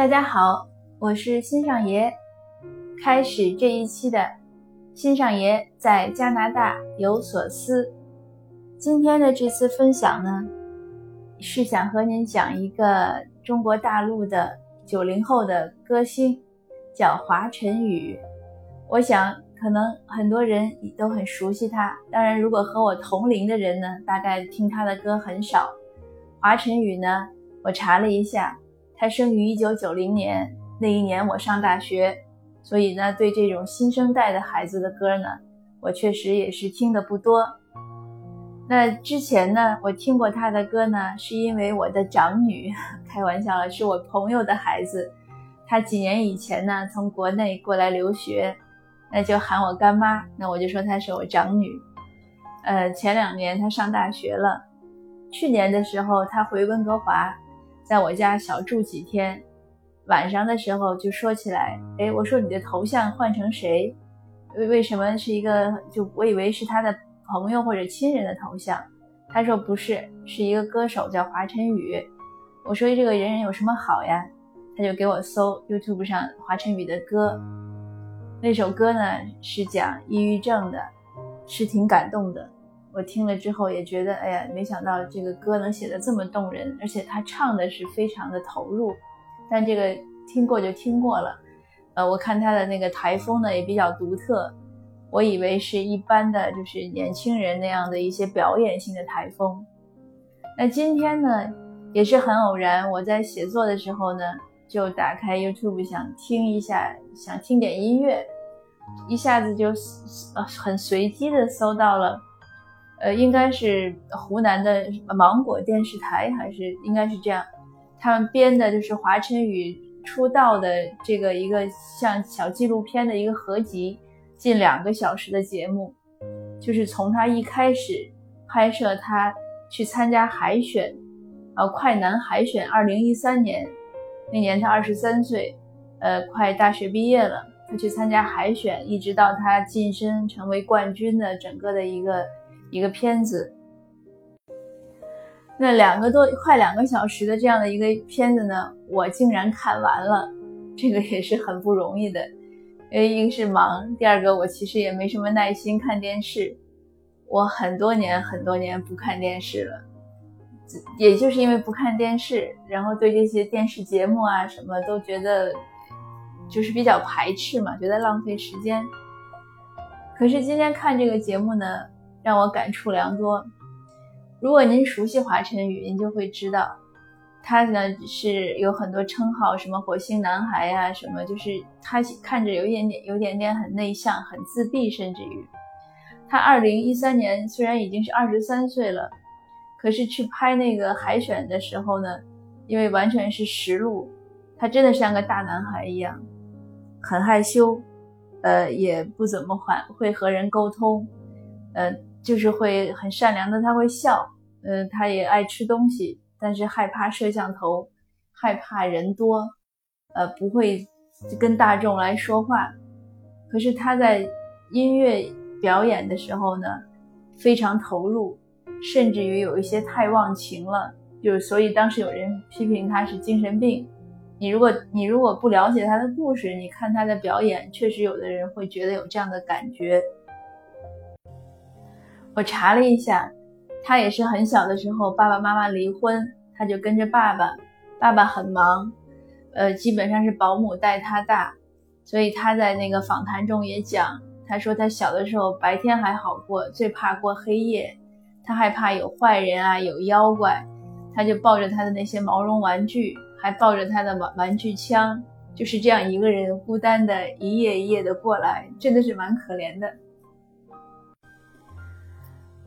大家好，我是新上爷。开始这一期的新上爷在加拿大有所思。今天的这次分享呢，是想和您讲一个中国大陆的九零后的歌星，叫华晨宇。我想可能很多人都很熟悉他，当然如果和我同龄的人呢，大概听他的歌很少。华晨宇呢，我查了一下，他生于一九九零年，那一年我上大学，所以呢，对这种新生代的孩子的歌呢，我确实也是听的不多。那之前呢，我听过他的歌呢，是因为我的长女，开玩笑了，是我朋友的孩子，他几年以前呢，从国内过来留学，那就喊我干妈，那我就说她是我长女。呃，前两年她上大学了。去年的时候，他回温哥华，在我家小住几天。晚上的时候就说起来，哎，我说你的头像换成谁？为为什么是一个？就我以为是他的朋友或者亲人的头像。他说不是，是一个歌手叫华晨宇。我说这个人人有什么好呀？他就给我搜 YouTube 上华晨宇的歌。那首歌呢是讲抑郁症的，是挺感动的。我听了之后也觉得，哎呀，没想到这个歌能写得这么动人，而且他唱的是非常的投入。但这个听过就听过了，呃，我看他的那个台风呢也比较独特，我以为是一般的就是年轻人那样的一些表演性的台风。那今天呢也是很偶然，我在写作的时候呢就打开 YouTube 想听一下，想听点音乐，一下子就呃很随机的搜到了。呃，应该是湖南的芒果电视台，还是应该是这样？他们编的就是华晨宇出道的这个一个像小纪录片的一个合集，近两个小时的节目，就是从他一开始拍摄他去参加海选，呃，快男海选，二零一三年那年他二十三岁，呃，快大学毕业了，他去参加海选，一直到他晋升成为冠军的整个的一个。一个片子，那两个多快两个小时的这样的一个片子呢，我竟然看完了，这个也是很不容易的。因为一个是忙，第二个我其实也没什么耐心看电视，我很多年很多年不看电视了，也就是因为不看电视，然后对这些电视节目啊什么都觉得就是比较排斥嘛，觉得浪费时间。可是今天看这个节目呢。让我感触良多。如果您熟悉华晨宇，您就会知道，他呢是有很多称号，什么火星男孩呀，什么就是他看着有一点点、有点点很内向、很自闭，甚至于他二零一三年虽然已经是二十三岁了，可是去拍那个海选的时候呢，因为完全是实录，他真的像个大男孩一样，很害羞，呃，也不怎么会会和人沟通，呃。就是会很善良的，他会笑，嗯，他也爱吃东西，但是害怕摄像头，害怕人多，呃，不会跟大众来说话。可是他在音乐表演的时候呢，非常投入，甚至于有一些太忘情了，就所以当时有人批评他是精神病。你如果你如果不了解他的故事，你看他的表演，确实有的人会觉得有这样的感觉。我查了一下，他也是很小的时候，爸爸妈妈离婚，他就跟着爸爸。爸爸很忙，呃，基本上是保姆带他大，所以他在那个访谈中也讲，他说他小的时候白天还好过，最怕过黑夜，他害怕有坏人啊，有妖怪，他就抱着他的那些毛绒玩具，还抱着他的玩玩具枪，就是这样一个人孤单的一夜一夜的过来，真的是蛮可怜的。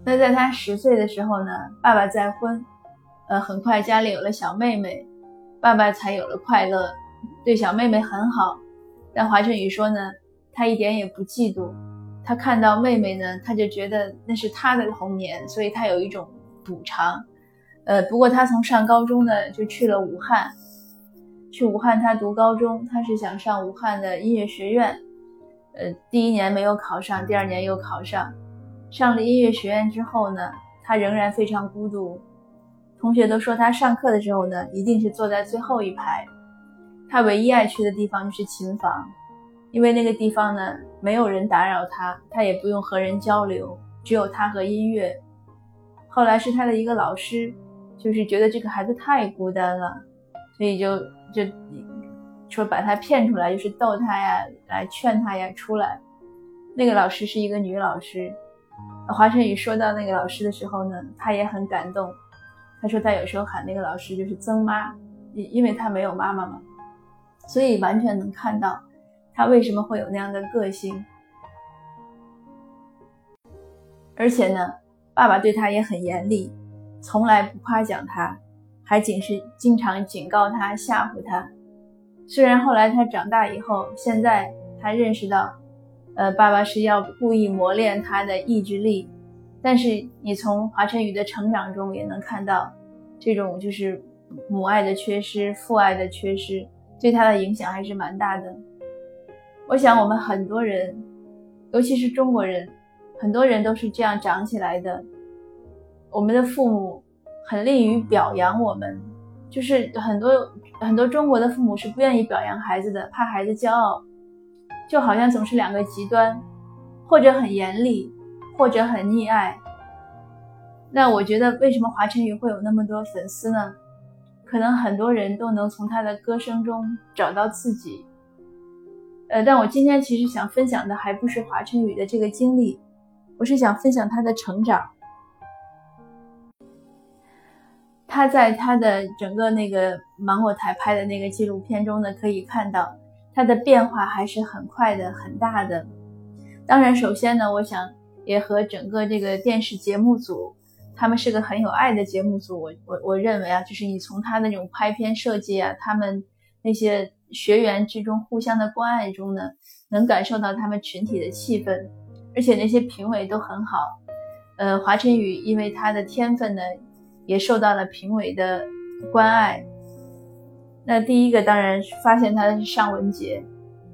那在他十岁的时候呢，爸爸再婚，呃，很快家里有了小妹妹，爸爸才有了快乐，对小妹妹很好。但华晨宇说呢，他一点也不嫉妒，他看到妹妹呢，他就觉得那是他的童年，所以他有一种补偿。呃，不过他从上高中呢，就去了武汉，去武汉他读高中，他是想上武汉的音乐学院，呃，第一年没有考上，第二年又考上。上了音乐学院之后呢，他仍然非常孤独。同学都说他上课的时候呢，一定是坐在最后一排。他唯一爱去的地方就是琴房，因为那个地方呢没有人打扰他，他也不用和人交流，只有他和音乐。后来是他的一个老师，就是觉得这个孩子太孤单了，所以就就说把他骗出来，就是逗他呀，来劝他呀出来。那个老师是一个女老师。华晨宇说到那个老师的时候呢，他也很感动。他说他有时候喊那个老师就是曾妈，因因为他没有妈妈嘛，所以完全能看到他为什么会有那样的个性。而且呢，爸爸对他也很严厉，从来不夸奖他，还仅是经常警告他、吓唬他。虽然后来他长大以后，现在他认识到。呃，爸爸是要故意磨练他的意志力，但是你从华晨宇的成长中也能看到，这种就是母爱的缺失、父爱的缺失，对他的影响还是蛮大的。我想我们很多人，尤其是中国人，很多人都是这样长起来的。我们的父母很利于表扬我们，就是很多很多中国的父母是不愿意表扬孩子的，怕孩子骄傲。就好像总是两个极端，或者很严厉，或者很溺爱。那我觉得，为什么华晨宇会有那么多粉丝呢？可能很多人都能从他的歌声中找到自己。呃，但我今天其实想分享的还不是华晨宇的这个经历，我是想分享他的成长。他在他的整个那个芒果台拍的那个纪录片中呢，可以看到。他的变化还是很快的，很大的。当然，首先呢，我想也和整个这个电视节目组，他们是个很有爱的节目组。我我我认为啊，就是你从他那种拍片设计啊，他们那些学员之中互相的关爱中呢，能感受到他们群体的气氛。而且那些评委都很好。呃，华晨宇因为他的天分呢，也受到了评委的关爱。那第一个当然发现他的是尚雯婕，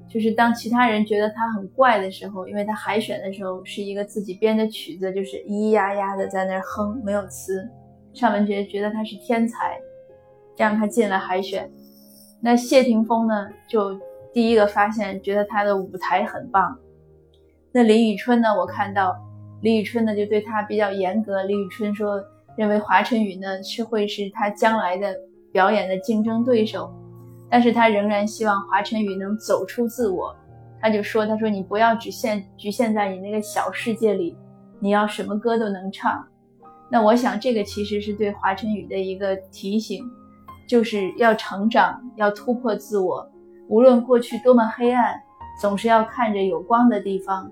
就是当其他人觉得他很怪的时候，因为他海选的时候是一个自己编的曲子，就是咿咿呀呀的在那哼，没有词。尚雯婕觉得他是天才，这样他进了海选。那谢霆锋呢，就第一个发现，觉得他的舞台很棒。那李宇春呢，我看到李宇春呢就对他比较严格。李宇春说，认为华晨宇呢是会是他将来的。表演的竞争对手，但是他仍然希望华晨宇能走出自我。他就说：“他说你不要只限局限在你那个小世界里，你要什么歌都能唱。”那我想这个其实是对华晨宇的一个提醒，就是要成长，要突破自我。无论过去多么黑暗，总是要看着有光的地方。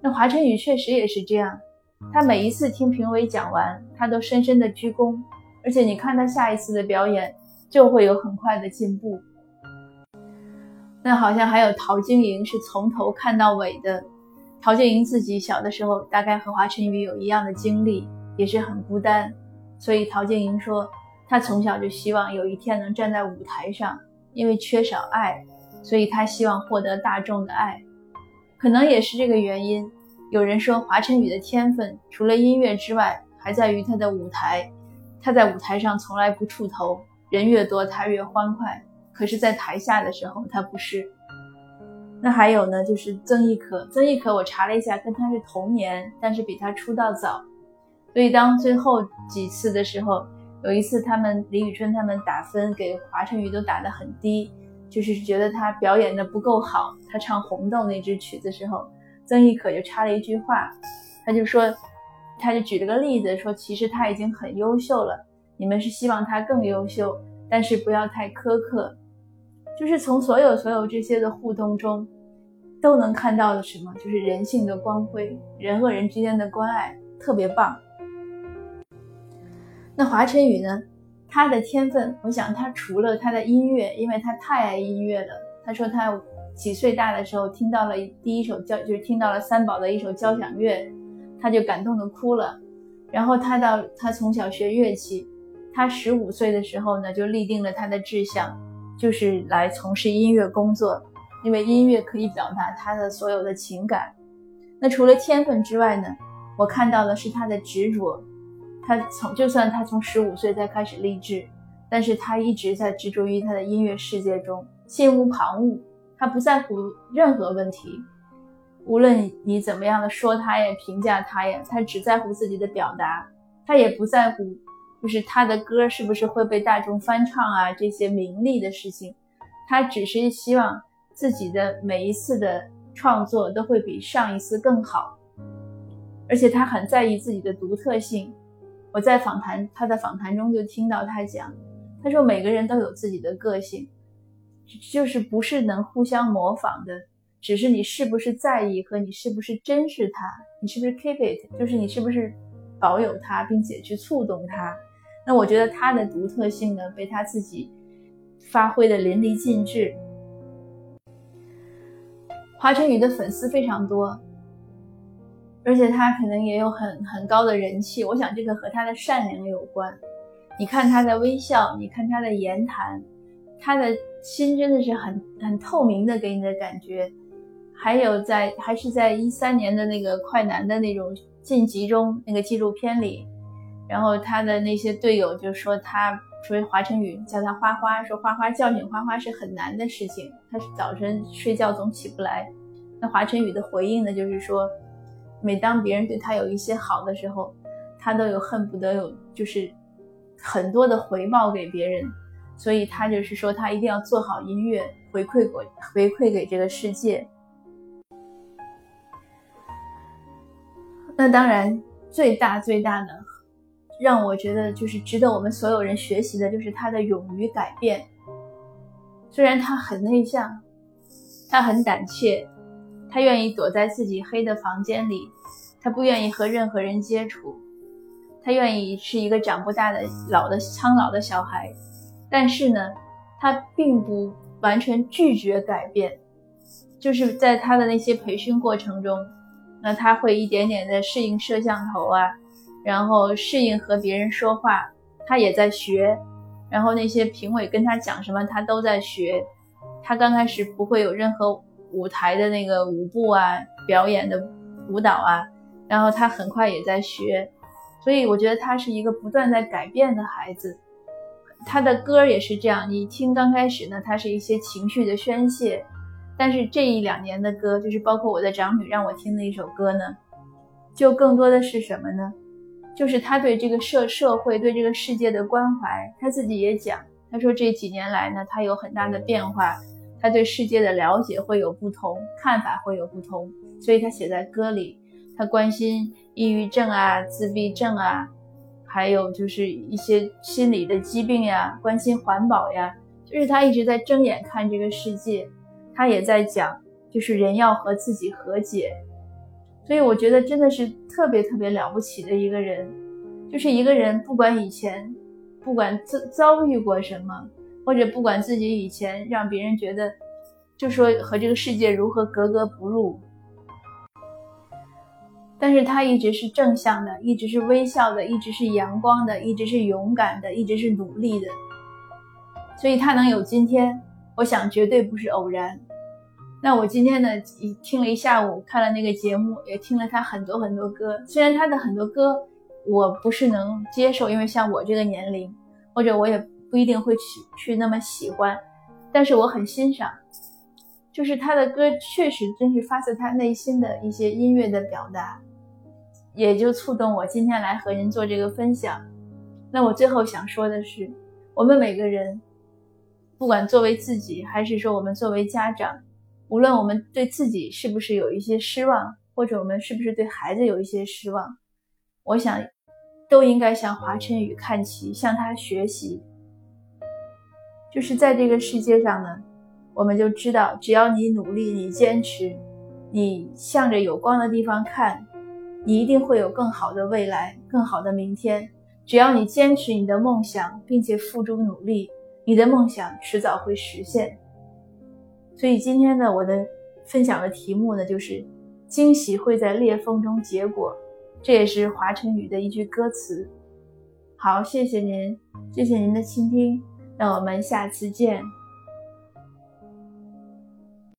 那华晨宇确实也是这样，他每一次听评委讲完，他都深深的鞠躬。而且你看他下一次的表演，就会有很快的进步。那好像还有陶晶莹是从头看到尾的。陶晶莹自己小的时候，大概和华晨宇有一样的经历，也是很孤单。所以陶晶莹说，她从小就希望有一天能站在舞台上，因为缺少爱，所以她希望获得大众的爱。可能也是这个原因，有人说华晨宇的天分除了音乐之外，还在于他的舞台。他在舞台上从来不出头，人越多他越欢快。可是，在台下的时候，他不是。那还有呢，就是曾轶可。曾轶可我查了一下，跟他是同年，但是比他出道早。所以当最后几次的时候，有一次他们李宇春他们打分给华晨宇都打得很低，就是觉得他表演的不够好。他唱《红豆》那支曲子时候，曾轶可就插了一句话，他就说。他就举了个例子说，其实他已经很优秀了，你们是希望他更优秀，但是不要太苛刻。就是从所有所有这些的互动中，都能看到的什么？就是人性的光辉，人和人之间的关爱，特别棒。那华晨宇呢？他的天分，我想他除了他的音乐，因为他太爱音乐了。他说他几岁大的时候听到了第一首交，就是听到了三宝的一首交响乐。他就感动的哭了，然后他到他从小学乐器，他十五岁的时候呢，就立定了他的志向，就是来从事音乐工作，因为音乐可以表达他的所有的情感。那除了天分之外呢，我看到的是他的执着。他从就算他从十五岁才开始立志，但是他一直在执着于他的音乐世界中，心无旁骛，他不在乎任何问题，无论你怎么样的说他呀、评价他呀，他只在乎自己的表达，他也不在乎，就是他的歌是不是会被大众翻唱啊这些名利的事情，他只是希望自己的每一次的创作都会比上一次更好，而且他很在意自己的独特性。我在访谈他的访谈中就听到他讲，他说每个人都有自己的个性，就是不是能互相模仿的，只是你是不是在意和你是不是珍视他，你是不是 keep it，就是你是不是保有它，并且去触动它。那我觉得他的独特性呢，被他自己发挥的淋漓尽致。华晨宇的粉丝非常多。而且他可能也有很很高的人气，我想这个和他的善良有关。你看他的微笑，你看他的言谈，他的心真的是很很透明的，给你的感觉。还有在还是在一三年的那个快男的那种晋级中那个纪录片里，然后他的那些队友就说他说华晨宇叫他花花，说花花叫醒花花是很难的事情，他是早晨睡觉总起不来。那华晨宇的回应呢，就是说。每当别人对他有一些好的时候，他都有恨不得有就是很多的回报给别人，所以他就是说他一定要做好音乐回馈给回馈给这个世界。那当然，最大最大的让我觉得就是值得我们所有人学习的，就是他的勇于改变。虽然他很内向，他很胆怯。他愿意躲在自己黑的房间里，他不愿意和任何人接触，他愿意是一个长不大的老的苍老的小孩，但是呢，他并不完全拒绝改变，就是在他的那些培训过程中，那他会一点点的适应摄像头啊，然后适应和别人说话，他也在学，然后那些评委跟他讲什么，他都在学，他刚开始不会有任何。舞台的那个舞步啊，表演的舞蹈啊，然后他很快也在学，所以我觉得他是一个不断在改变的孩子。他的歌也是这样，你听刚开始呢，他是一些情绪的宣泄，但是这一两年的歌，就是包括我的长女让我听的一首歌呢，就更多的是什么呢？就是他对这个社社会、对这个世界的关怀。他自己也讲，他说这几年来呢，他有很大的变化。他对世界的了解会有不同，看法会有不同，所以他写在歌里。他关心抑郁症啊、自闭症啊，还有就是一些心理的疾病呀，关心环保呀，就是他一直在睁眼看这个世界。他也在讲，就是人要和自己和解。所以我觉得真的是特别特别了不起的一个人，就是一个人不管以前，不管遭遭遇过什么。或者不管自己以前让别人觉得，就说和这个世界如何格格不入，但是他一直是正向的，一直是微笑的，一直是阳光的，一直是勇敢的，一直是努力的，所以他能有今天，我想绝对不是偶然。那我今天呢，听了一下午，看了那个节目，也听了他很多很多歌。虽然他的很多歌我不是能接受，因为像我这个年龄，或者我也。不一定会去去那么喜欢，但是我很欣赏，就是他的歌确实真是发自他内心的一些音乐的表达，也就触动我今天来和您做这个分享。那我最后想说的是，我们每个人，不管作为自己，还是说我们作为家长，无论我们对自己是不是有一些失望，或者我们是不是对孩子有一些失望，我想都应该向华晨宇看齐，向他学习。就是在这个世界上呢，我们就知道，只要你努力，你坚持，你向着有光的地方看，你一定会有更好的未来，更好的明天。只要你坚持你的梦想，并且付诸努力，你的梦想迟早会实现。所以今天呢，我的分享的题目呢，就是惊喜会在裂缝中结果，这也是华晨宇的一句歌词。好，谢谢您，谢谢您的倾听。那我们下次见。